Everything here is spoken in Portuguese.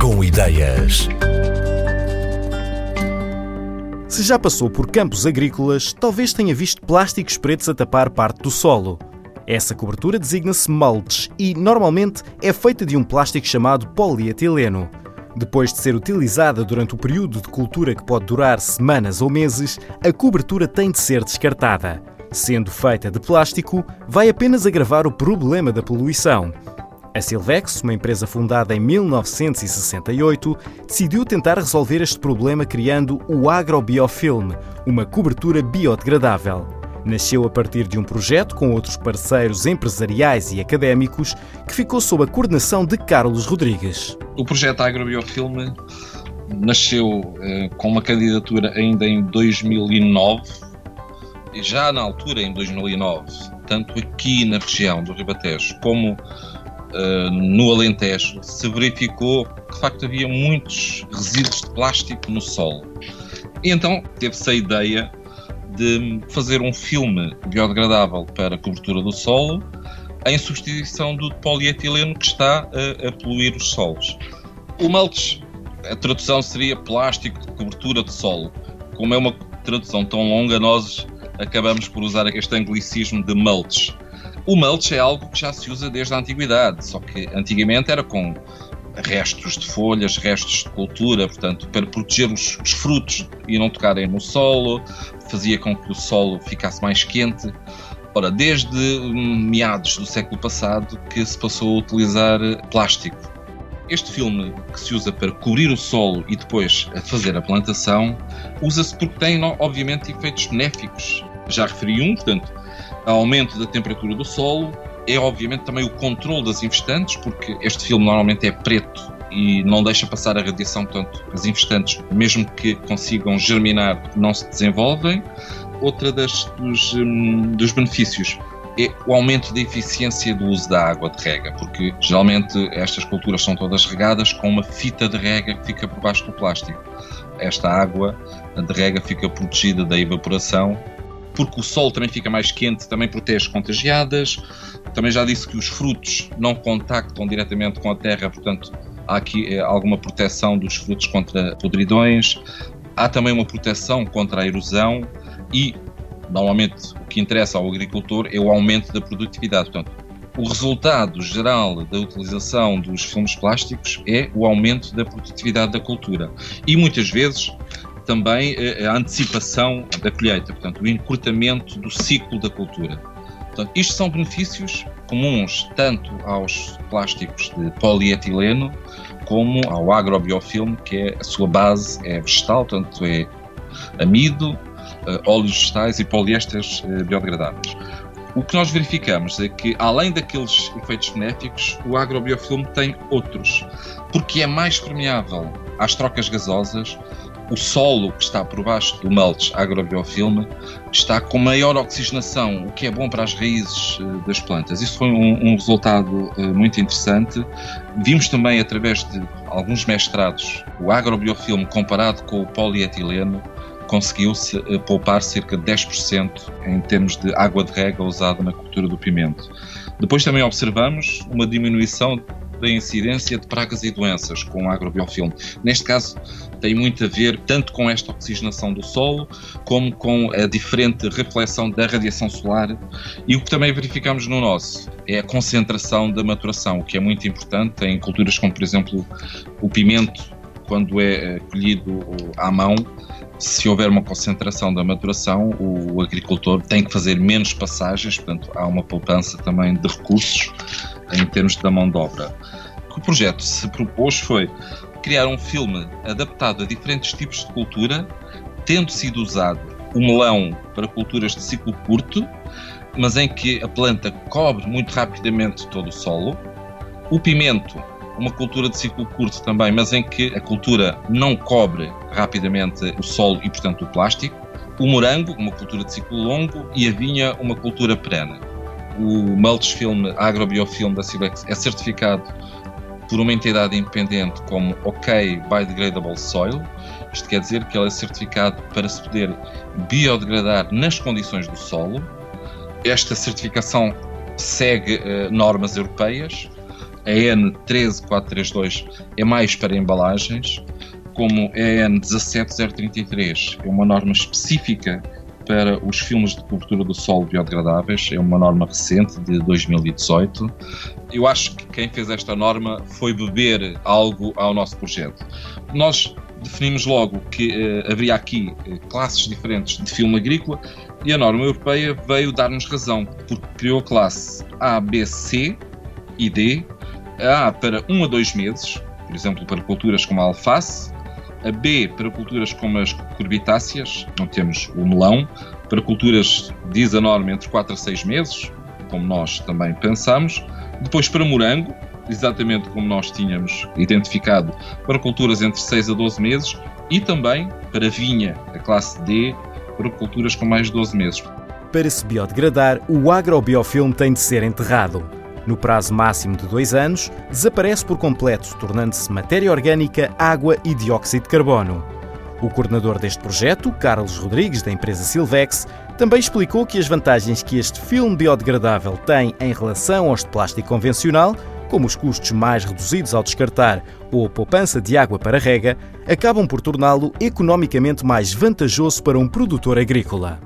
Com ideias. Se já passou por campos agrícolas, talvez tenha visto plásticos pretos a tapar parte do solo. Essa cobertura designa-se mulch e, normalmente, é feita de um plástico chamado polietileno. Depois de ser utilizada durante o período de cultura que pode durar semanas ou meses, a cobertura tem de ser descartada. Sendo feita de plástico, vai apenas agravar o problema da poluição. A Silvex, uma empresa fundada em 1968, decidiu tentar resolver este problema criando o Agrobiofilm, uma cobertura biodegradável. Nasceu a partir de um projeto com outros parceiros empresariais e académicos que ficou sob a coordenação de Carlos Rodrigues. O projeto Agrobiofilm nasceu eh, com uma candidatura ainda em 2009 e já na altura, em 2009, tanto aqui na região do Ribatejo como uh, no Alentejo, se verificou que de facto havia muitos resíduos de plástico no solo. E então teve-se a ideia de fazer um filme biodegradável para a cobertura do solo em substituição do polietileno que está a, a poluir os solos. O mulch, a tradução seria plástico de cobertura de solo. Como é uma tradução tão longa, nós acabamos por usar este anglicismo de mulch. O mulch é algo que já se usa desde a antiguidade, só que antigamente era com restos de folhas, restos de cultura, portanto, para proteger os, os, frutos e não tocarem no solo, fazia com que o solo ficasse mais quente. Ora, desde meados do século passado que se passou a utilizar plástico. Este filme que se usa para cobrir o solo e depois fazer a plantação, usa-se porque tem, obviamente, efeitos benéficos. Já referi um, portanto, aumento da temperatura do solo, é obviamente também o controle das infestantes, porque este filme normalmente é preto e não deixa passar a radiação, portanto, as infestantes, mesmo que consigam germinar, não se desenvolvem. Outra das, dos, um, dos benefícios é o aumento da eficiência do uso da água de rega, porque geralmente estas culturas são todas regadas com uma fita de rega que fica por baixo do plástico. Esta água de rega fica protegida da evaporação porque o sol também fica mais quente, também protege contagiadas. Também já disse que os frutos não contactam diretamente com a terra, portanto, há aqui eh, alguma proteção dos frutos contra podridões. Há também uma proteção contra a erosão e, normalmente, o que interessa ao agricultor é o aumento da produtividade. Portanto, o resultado geral da utilização dos filmes plásticos é o aumento da produtividade da cultura. E muitas vezes também a antecipação da colheita, portanto, o encurtamento do ciclo da cultura. Portanto, isto são benefícios comuns tanto aos plásticos de polietileno como ao agrobiofilme, que é a sua base é vegetal, portanto é amido, eh, óleos vegetais e poliésteres eh, biodegradáveis. O que nós verificamos é que, além daqueles efeitos benéficos, o agrobiofilme tem outros, porque é mais permeável às trocas gasosas, o solo que está por baixo do mulch agrobiofilme está com maior oxigenação, o que é bom para as raízes uh, das plantas. Isso foi um, um resultado uh, muito interessante. Vimos também, através de alguns mestrados, o agrobiofilme comparado com o polietileno, conseguiu-se uh, poupar cerca de 10% em termos de água de rega usada na cultura do pimento. Depois também observamos uma diminuição da incidência de pragas e doenças com o agrobiofilme. Neste caso, tem muito a ver tanto com esta oxigenação do solo, como com a diferente reflexão da radiação solar. E o que também verificamos no nosso é a concentração da maturação, o que é muito importante em culturas como, por exemplo, o pimento, quando é eh, colhido à mão, se houver uma concentração da maturação, o agricultor tem que fazer menos passagens, portanto, há uma poupança também de recursos em termos da mão de obra. O que o projeto se propôs foi criar um filme adaptado a diferentes tipos de cultura, tendo sido usado o melão para culturas de ciclo curto, mas em que a planta cobre muito rapidamente todo o solo, o pimento, uma cultura de ciclo curto também, mas em que a cultura não cobre rapidamente o solo e, portanto, o plástico, o morango, uma cultura de ciclo longo, e a vinha, uma cultura perene. O mulch film agrobiofilme da Silex é certificado por uma entidade independente como OK Biodegradable Soil. Isto quer dizer que ele é certificado para se poder biodegradar nas condições do solo. Esta certificação segue uh, normas europeias a N13432 é mais para embalagens, como a N17033 é uma norma específica para os filmes de cobertura do solo biodegradáveis, é uma norma recente de 2018. Eu acho que quem fez esta norma foi beber algo ao nosso projeto. Nós definimos logo que uh, haveria aqui uh, classes diferentes de filme agrícola e a norma europeia veio dar-nos razão, porque criou a classe A, B, C e D, a A para 1 a 2 meses, por exemplo, para culturas como a alface, a B para culturas como as curbitáceas, não temos o melão, para culturas, diz a norma, entre 4 a 6 meses, como nós também pensamos, depois para morango, exatamente como nós tínhamos identificado, para culturas entre 6 a 12 meses, e também para vinha, a classe D, para culturas com mais de 12 meses. Para se biodegradar, o agrobiofilme tem de ser enterrado. No prazo máximo de dois anos, desaparece por completo, tornando-se matéria orgânica, água e dióxido de carbono. O coordenador deste projeto, Carlos Rodrigues, da empresa Silvex, também explicou que as vantagens que este filme biodegradável tem em relação aos de plástico convencional, como os custos mais reduzidos ao descartar ou a poupança de água para rega, acabam por torná-lo economicamente mais vantajoso para um produtor agrícola.